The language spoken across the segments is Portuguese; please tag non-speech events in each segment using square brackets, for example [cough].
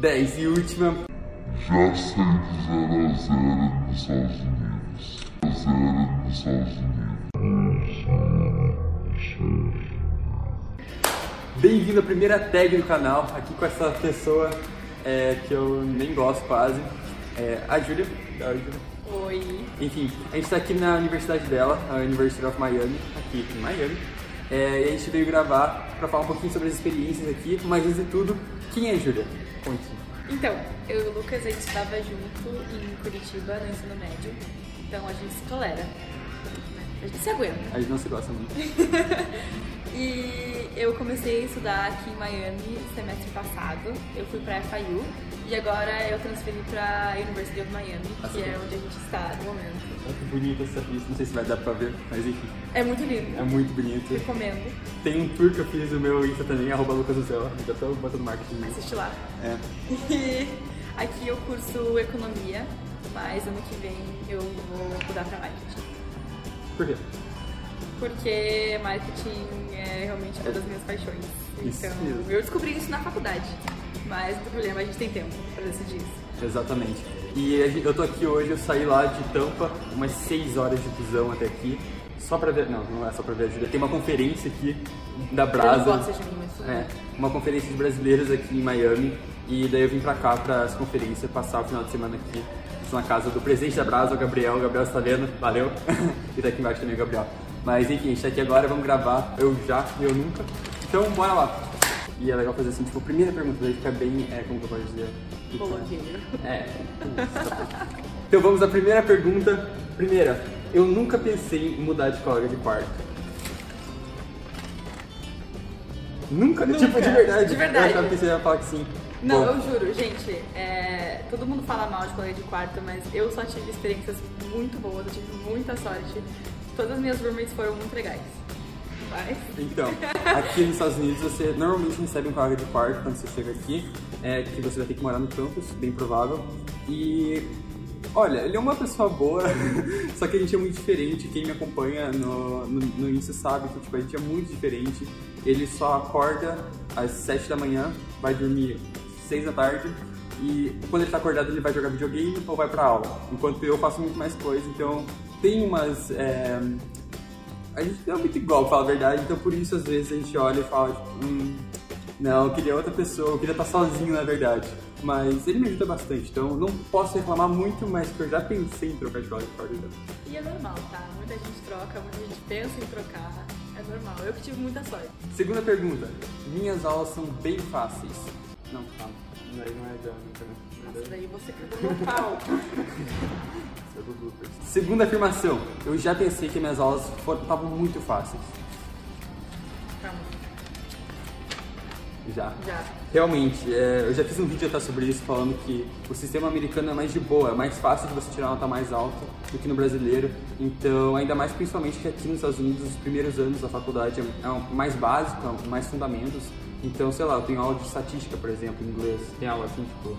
10 e última. Já sei do 0 a 0 nos Estados Unidos. 0 nos Estados Unidos. Bem-vindo à primeira tag do canal, aqui com essa pessoa é, que eu nem gosto quase, é, a Júlia. Oi, Júlia. Oi. Enfim, a gente está aqui na universidade dela, a University of Miami, aqui em Miami. É, e a gente veio gravar para falar um pouquinho sobre as experiências aqui, mas antes de tudo, quem é Júlia? Conte. Então, eu e o Lucas, a gente estava junto em Curitiba, no ensino médio, então a gente se tolera. A gente se aguenta. A gente não se gosta muito. [laughs] E eu comecei a estudar aqui em Miami semestre passado. Eu fui pra FIU e agora eu transferi pra University of Miami, que é onde a gente está no momento. Olha que bonita essa pista, não sei se vai dar pra ver, mas enfim, É muito lindo. é muito bonito. Recomendo. Tem um tour que eu fiz no meu Insta também, arroba Lucas Céu, já tô botando marketing. Assiste lá. É. [laughs] E aqui eu curso economia, mas ano que vem eu vou mudar pra marketing. Por quê? Porque marketing é realmente uma das minhas paixões. Isso Então, mesmo. eu descobri isso na faculdade. Mas tem problema, a gente tem tempo pra decidir isso. Exatamente. E eu tô aqui hoje, eu saí lá de Tampa, umas 6 horas de busão até aqui, só pra ver. Não, não é só pra ver a Júlia. Tem uma conferência aqui da Brasa. Eu de mim, mas É, uma conferência de brasileiros aqui em Miami. E daí eu vim pra cá pra essa conferência, passar o final de semana aqui. Estou na casa do presidente da Brasa, o Gabriel. O Gabriel está vendo, valeu. [laughs] e tá aqui embaixo também o Gabriel. Mas enfim, a gente tá aqui agora, vamos gravar. Eu já, eu nunca. Então bora lá. E é legal fazer assim, tipo, primeira pergunta, daí fica bem, é, como que eu posso dizer? Blogueiro. É. Então vamos à primeira pergunta. Primeira, eu nunca pensei em mudar de colega de quarto. Nunca? Nunca. Tipo, de verdade. De verdade. Eu achava que você ia falar que sim. Não, Bom, eu juro, gente, é, todo mundo fala mal de colega de quarto, mas eu só tive experiências muito boas, eu tive muita sorte. Todas as minhas roommates foram muito legais. Mas. Então, aqui nos Estados Unidos você normalmente recebe um colega de quarto quando você chega aqui, é que você vai ter que morar no campus, bem provável. E olha, ele é uma pessoa boa, [laughs] só que a gente é muito diferente. Quem me acompanha no, no, no Insta sabe que tipo, a gente é muito diferente. Ele só acorda às 7 da manhã, vai dormir 6 da tarde. E quando ele tá acordado, ele vai jogar videogame ou vai pra aula. Enquanto eu faço muito mais coisa, então tem umas. é, a gente não é muito igual, pra falar a verdade, então por isso às vezes a gente olha e fala, tipo, hum, não, eu queria outra pessoa, eu queria estar sozinho na verdade. Mas ele me ajuda bastante, então não posso reclamar muito, mas eu já pensei em trocar de quarto dele. E é normal, tá? Muita gente troca, muita gente pensa em trocar. É normal. Eu que tive muita sorte. Segunda pergunta, minhas aulas são bem fáceis. Não, calma, é, não é da- não é Nossa, da- daí você cagou no pau. [laughs] É. Segunda afirmação, eu já pensei que minhas aulas estavam muito fáceis. Calma. Já. Já. Realmente, é, eu já fiz um vídeo até sobre isso, falando que o sistema americano é mais de boa, é mais fácil de você tirar uma nota mais alta do que no brasileiro. Então, ainda mais principalmente que aqui nos Estados Unidos, os primeiros anos da faculdade é, mais básico, é mais fundamentos. Então, sei lá, eu tenho aula de estatística, por exemplo, em inglês. Tem aula assim, tipo.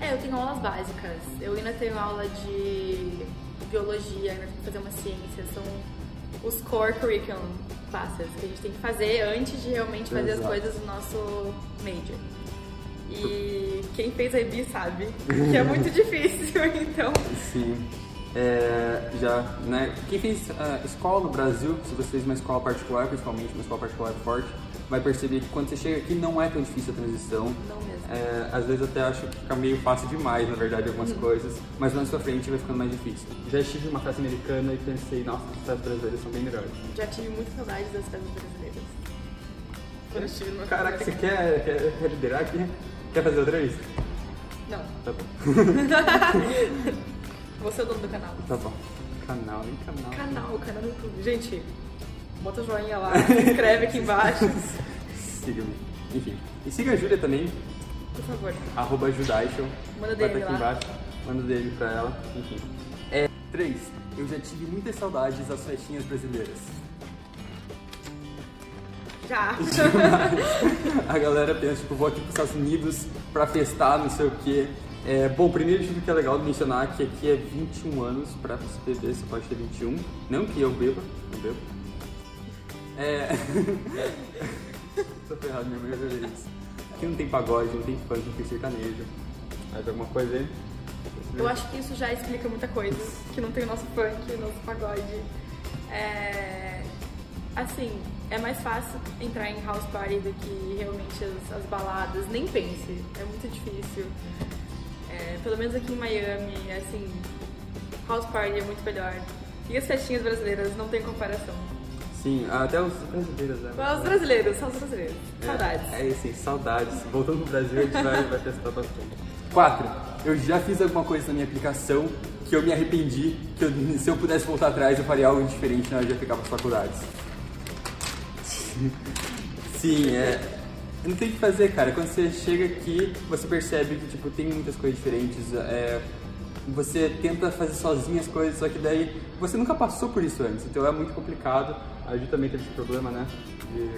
É, eu tenho aulas básicas. Eu ainda tenho aula de biologia, ainda tenho que fazer uma ciência. São os core curriculum classes que a gente tem que fazer antes de realmente fazer Exato. as coisas do nosso major. E quem fez a IB sabe que é muito [laughs] difícil, então. Sim. É, já, né? Quem fez ah, escola no Brasil, se você fez uma escola particular, principalmente uma escola particular forte, vai perceber que quando você chega aqui não é tão difícil a transição. Não mesmo. É, às vezes até acho que fica meio fácil demais, na verdade, algumas coisas, mas mais pra frente vai ficando mais difícil. Já estive numa festa americana e pensei, nossa, as festas brasileiras são bem melhores. Já tive muita saudade das festas brasileiras. Quando eu estive numa Caraca, você quer, quer, quer liderar aqui? Quer fazer outra vez? Não. Tá bom. [laughs] [laughs] Você é o dono do canal. Tá bom. Canal, nem canal. Canal, canal no YouTube. Gente, bota o joinha lá, se inscreve aqui embaixo. [laughs] Siga-me. Enfim. E siga a Júlia também, Por favor. arroba. Manda Vai dele estar aqui lá. embaixo. Manda dele pra ela. Enfim. É, três. Eu já tive muitas saudades das festinhas brasileiras. Já. [laughs] A galera pensa, tipo, vou aqui pros Estados Unidos pra festar, não sei o quê. É, bom, primeiro tudo que é legal mencionar que aqui é 21 anos pra você beber, você pode ter 21. Não que eu beba, eu bebo. É. [laughs] Tô ferrado, minha mãe vai isso. Aqui não tem pagode, não tem funk, não tem sertanejo. Mais alguma coisa aí? Eu acho que isso já explica muita coisa, que não tem o nosso funk, o nosso pagode. É... Assim, é mais fácil entrar em house party do que realmente as, as baladas. Nem pense, é muito difícil. É, pelo menos aqui em Miami, assim, house party é muito melhor. E as festinhas brasileiras não tem comparação. Sim, até os brasileiros, né? Os brasileiros, são os brasileiros. É, Saudades. É, sim, saudades. Voltando pro Brasil, a gente vai, vai testar bastante. Quatro, eu já fiz alguma coisa na minha aplicação que eu me arrependi, que eu- se eu pudesse voltar atrás eu faria algo diferente na hora de aplicar para faculdades. [laughs] Sim, é. Não tem o que fazer, cara. Quando você chega aqui, você percebe que tipo, tem muitas coisas diferentes. É, você tenta fazer sozinho as coisas, só que daí você nunca passou por isso antes, então é muito complicado. A Ju também teve esse problema, né?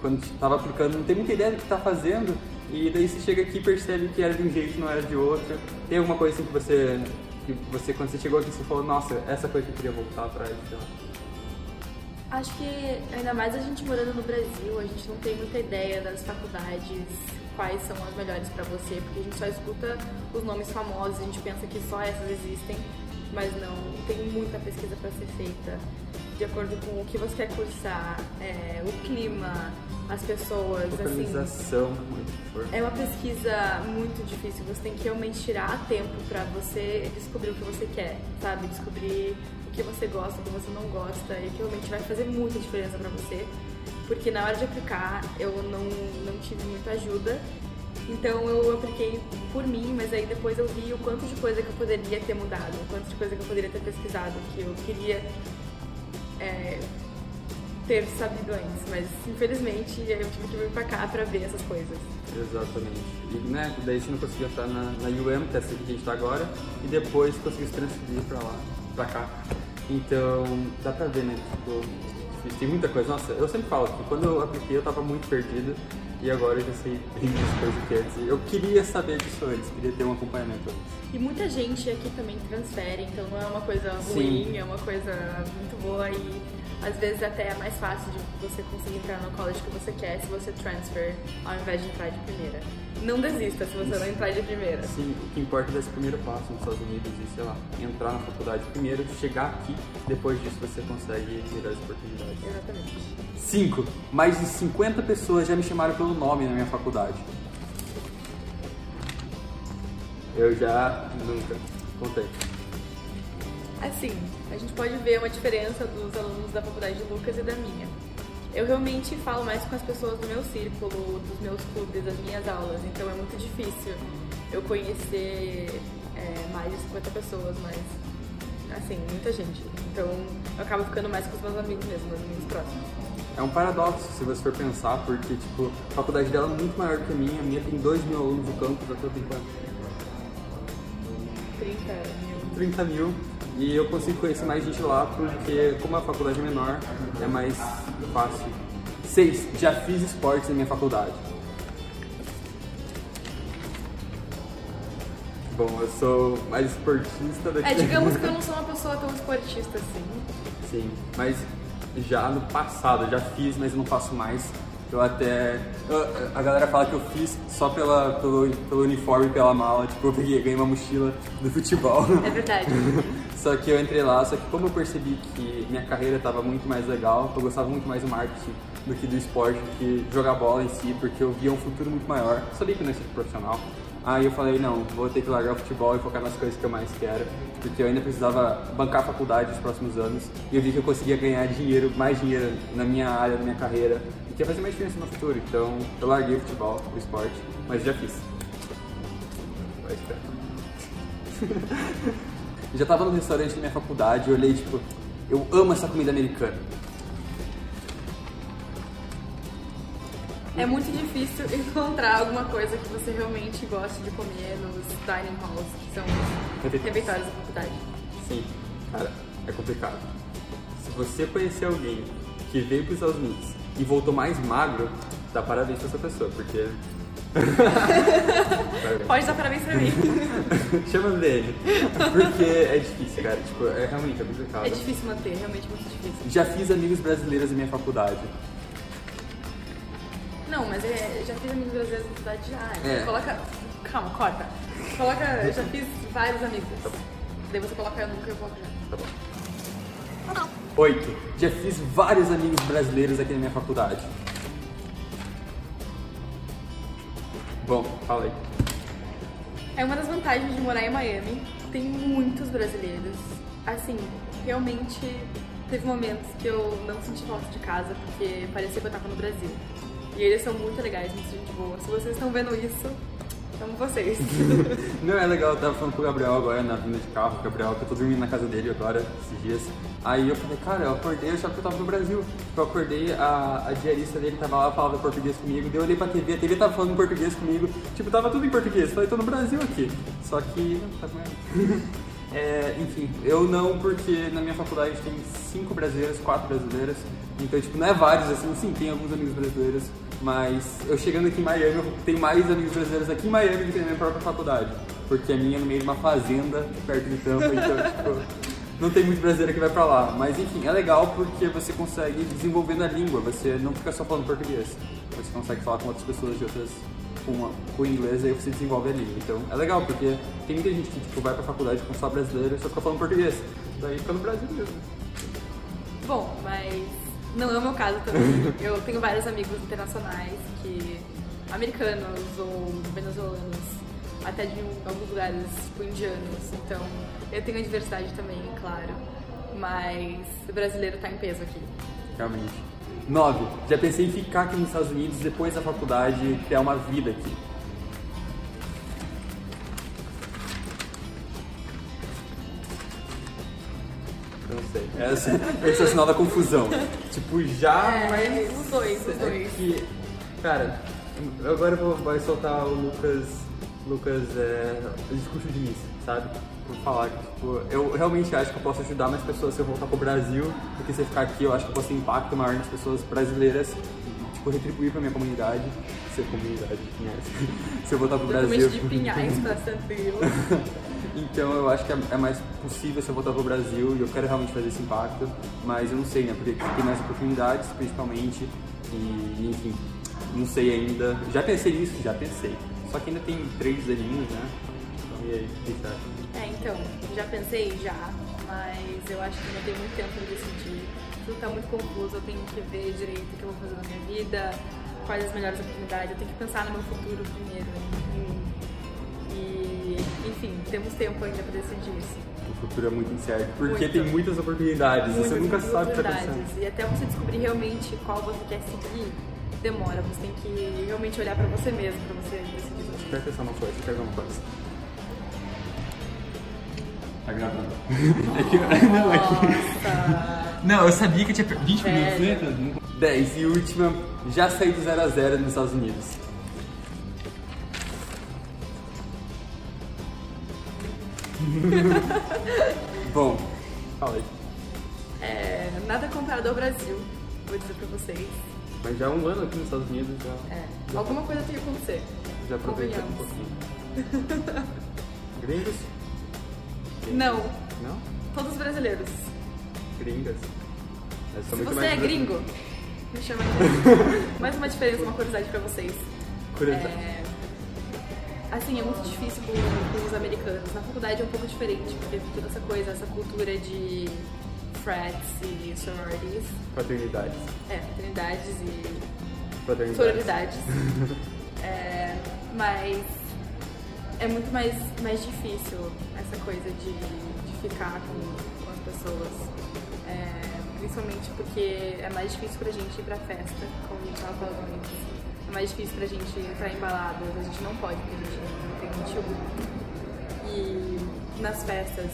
Quando estava aplicando, não tem muita ideia do que está fazendo, e daí você chega aqui e percebe que era de um jeito, não era de outro. Tem alguma coisa assim que você, que você quando você chegou aqui, você falou, nossa, essa coisa que eu queria voltar atrás. Então. Acho que ainda mais a gente morando no Brasil, a gente não tem muita ideia das faculdades, quais são as melhores pra você, porque a gente só escuta os nomes famosos, a gente pensa que só essas existem, mas não, tem muita pesquisa pra ser feita de acordo com o que você quer cursar, é, o clima, as pessoas, assim. Organização, muito forte. É uma pesquisa muito difícil, você tem que realmente tirar tempo pra você descobrir o que você quer, sabe? Descobrir que você gosta, o que você não gosta e que realmente vai fazer muita diferença pra você. Porque na hora de aplicar eu não, não tive muita ajuda, então eu apliquei por mim, mas aí depois eu vi o quanto de coisa que eu poderia ter mudado, o quanto de coisa que eu poderia ter pesquisado, que eu queria é, ter sabido antes, mas infelizmente eu tive que vir pra cá pra ver essas coisas. Exatamente. E né, daí você não conseguiu entrar na, na UM, que é essa que a gente está agora, e depois conseguiu se transferir pra lá, pra cá. Então, dá pra ver, né? Tipo, tem muita coisa. Nossa, eu sempre falo que quando eu apliquei eu tava muito perdido, e agora eu já sei muitas coisas que antes. Eu queria saber disso antes, queria ter um acompanhamento antes. E muita gente aqui também transfere, então não é uma coisa Sim. ruim, é uma coisa muito boa e às vezes até é mais fácil de você conseguir entrar no college que você quer se você transfer ao invés de entrar de primeira. Não desista se você não entrar de primeira. Assim, o que importa é dar esse primeiro passo nos Estados Unidos e, sei lá, entrar na faculdade primeiro, chegar aqui, depois disso você consegue melhores oportunidades. Exatamente. 5. Mais de 50 pessoas já me chamaram pelo nome na minha faculdade. Eu já nunca contei. Assim, a gente pode ver uma diferença dos alunos da faculdade de Lucas e da minha. Eu realmente falo mais com as pessoas do meu círculo, dos meus clubes, das minhas aulas, então é muito difícil eu conhecer é, mais de 50 pessoas, mas assim, muita gente. Então eu acabo ficando mais com os meus amigos mesmo, meus amigos próximos. É um paradoxo se você for pensar, porque tipo, a faculdade dela é muito maior que a minha, a minha tem 2 mil alunos no campus, até eu tenho quanto? 30 mil. 30 mil. E eu consigo conhecer mais gente lá porque, como a faculdade é menor, é mais fácil. 6. Já fiz esportes na minha faculdade. Bom, eu sou mais esportista daqui. É, digamos que eu [laughs] não sou uma pessoa tão esportista assim. Sim, mas já no passado eu já fiz, mas eu não faço mais. Eu até. eu- a galera fala que eu fiz só pela, pelo, pelo uniforme e pela mala. Tipo, eu peguei, ganhei uma mochila do futebol. É verdade. [laughs] Só que eu entrei lá, só que como eu percebi que minha carreira estava muito mais legal, eu gostava muito mais do marketing do que do esporte, do que jogar bola em si, porque eu via um futuro muito maior. Eu sabia que eu não ia ser profissional. Aí eu falei, não, vou ter que largar o futebol e focar nas coisas que eu mais quero, porque eu ainda precisava bancar a faculdade nos próximos anos, e eu vi que eu conseguia ganhar dinheiro, mais dinheiro na minha área, na minha carreira, e que ia fazer mais diferença no futuro. Então eu larguei o futebol, o esporte, mas já fiz. Vai. [laughs] Já tava no restaurante da minha faculdade, eu olhei tipo, eu amo essa comida americana. É muito difícil [laughs] encontrar alguma coisa que você realmente goste de comer nos dining halls, que são os Refeitórios. da faculdade. Sim, cara, é complicado. Se você conhecer alguém que veio para os Estados Unidos e voltou mais magro, dá parabéns pra essa pessoa, porque. [laughs] Pode dar parabéns pra mim. [laughs] Chama dele. Porque é difícil, cara. Tipo, é realmente é complicado. É difícil manter, realmente muito difícil. Já fiz amigos brasileiros na minha faculdade. Não, mas é, já fiz amigos brasileiros na faculdade já. É. Coloca. Calma, corta. Coloca. Eu já fiz vários amigos. Daí você coloca eu nunca e eu coloco já. Oito. Já fiz vários amigos brasileiros aqui na minha faculdade. Bom, fala aí. É uma das vantagens de morar em Miami. Tem muitos brasileiros. Assim, realmente teve momentos que eu não senti falta de casa porque parecia que eu tava no Brasil. E eles são muito legais, muito gente boa. Se vocês estão vendo isso, amo vocês. [laughs] Não, é legal, eu tava falando com o Gabriel agora na vinda de carro, o Gabriel, que eu tô dormindo na casa dele agora, esses dias. Aí eu falei, cara, eu acordei, eu achava que eu tava no Brasil. Tipo, eu acordei, a, a diarista dele tava lá, falava português comigo, daí eu olhei pra TV, a TV tava falando português comigo, tipo, tava tudo em português. Falei, tô no Brasil aqui. Só que, não? [laughs] É, enfim, eu não, porque na minha faculdade tem cinco brasileiros, quatro brasileiras, então, tipo, não é vários, assim, sim, tem alguns amigos brasileiros, mas eu chegando aqui em Miami, eu tenho mais amigos brasileiros aqui em Miami do que na minha própria faculdade, porque a minha é no meio de uma fazenda, perto de Tampa, então, [laughs] tipo, não tem muito brasileiro que vai pra lá. Mas, enfim, é legal porque você consegue desenvolver na língua, você não fica só falando português, você consegue falar com outras pessoas de outras com, com inglês aí você desenvolve a língua. Então é legal, porque tem muita gente que tipo, vai pra faculdade com só brasileiro e só fica falando português. Daí fica no Brasil mesmo. Bom, mas não é o meu caso também. [laughs] Eu tenho vários amigos internacionais que americanos ou venezuelanos, até de alguns lugares tipo indianos. Então eu tenho a diversidade também, claro. Mas o brasileiro tá em peso aqui. Realmente. 9. Já pensei em ficar aqui nos Estados Unidos depois da faculdade e criar uma vida aqui. Não sei. Essa, esse é o sinal da confusão. Tipo, já, É, mas. os dois, os É dois. que, cara, agora eu vou vai soltar o Lucas. Lucas é. o discurso de início, sabe? Vou falar que, tipo, eu realmente acho que eu posso ajudar mais pessoas se eu voltar pro Brasil do que se eu ficar aqui. Eu acho que eu posso ter impacto maior nas pessoas brasileiras e, tipo, retribuir pra minha comunidade. Ser comunidade, conhece? [laughs] se eu voltar pro Brasil. De pinhais pra tranquilo. [laughs] Então eu acho que é é mais possível se eu voltar pro Brasil e eu quero realmente fazer esse impacto, mas eu não sei, né? Porque tem mais oportunidades, principalmente, e enfim, não sei ainda. Já pensei nisso, já pensei. Só que ainda tem três aninhos, né? E aí, o que você acha? É, então, já pensei já, mas eu acho que não tenho muito tempo pra decidir. Tudo tá muito confuso, eu tenho que ver direito o que eu vou fazer na minha vida, quais as melhores oportunidades, eu tenho que pensar no meu futuro primeiro. E, enfim, temos tempo ainda pra decidir isso. O futuro é muito incerto, porque Muito. tem muitas oportunidades, e você Muitas nunca sabe o que tá acontecendo. E até você descobrir realmente qual você quer seguir, demora. Você tem que realmente olhar pra você mesmo, pra você decidir. sobre Presta atenção numa coisa, quer ver uma coisa? Tá gravando. [laughs] É que, [laughs] não, é que... Não, eu sabia que tinha 20 Velho. minutos, né? 10. E última, já saí do 0 a 0 nos Estados Unidos. [laughs] Bom, fala aí. É, nada comparado ao Brasil, vou dizer pra vocês. Mas já há um ano aqui nos Estados Unidos, já, É, alguma coisa tem que acontecer. já aproveitando um pouquinho. [laughs] Gringos? Não, Não? todos brasileiros. Gringas. Se você mais é gringo, me chama aqui. [laughs] Mais uma diferença, uma curiosidade pra vocês. Curiosidade. É, assim, é muito difícil com, com os americanos. Na faculdade é um pouco diferente, porque tem toda essa coisa, essa cultura de frats e sororities. Fraternidades. É, fraternidades e Fraternidades. sororidades. [laughs] É, mas é muito mais, mais difícil essa coisa de, de ficar com, com as pessoas. É, principalmente porque é mais difícil pra gente ir pra festa, como a gente tava falando antes. É mais difícil pra gente entrar em baladas, a gente não pode, porque a gente não tem 21. E nas festas,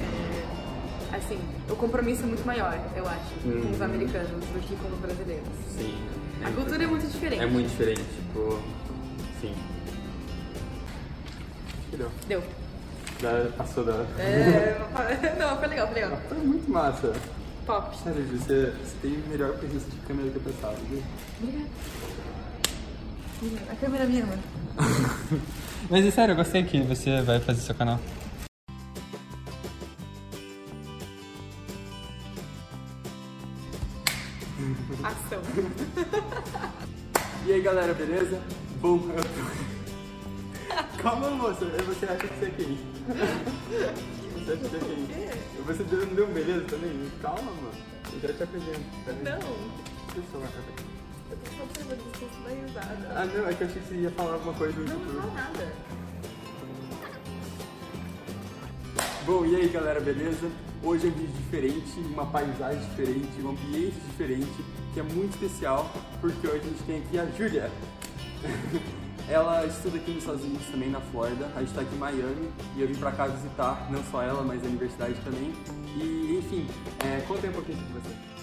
é, assim, o compromisso é muito maior, eu acho, com os Uhum. americanos do que com os brasileiros. Sim. A cultura é muito diferente. É muito diferente, tipo. Sim. Acho que deu. Deu. Já passou da. É, [laughs] não, foi legal, foi legal. Foi muito massa. Pop. Sério, você, você tem melhor presença de câmera que eu pensava, viu? Obrigada. A câmera é minha, mano. [laughs] Mas é sério, eu gostei que você vai fazer seu canal. Ação. [laughs] E aí galera, beleza? Bom, eu tô... [laughs] Calma moça, você acha que você é quem? Você acha que você deu, não deu um beleza também? Calma, mano. Eu já te apresento. Peraí. Não, Deixa eu falar com você. eu tô só observando você da risada. Ah não, é que eu achei que você ia falar alguma coisa Não, não fala nada. Bom, e aí galera, beleza? Hoje é um vídeo diferente, uma paisagem diferente, um ambiente diferente, que é muito especial, porque hoje a gente tem aqui a Júlia. [laughs] Ela estuda aqui nos Estados Unidos também, na Flórida. A gente tá aqui em Miami e eu vim pra cá visitar, não só ela, mas a universidade também. E, enfim, é, aí um pouquinho sobre você.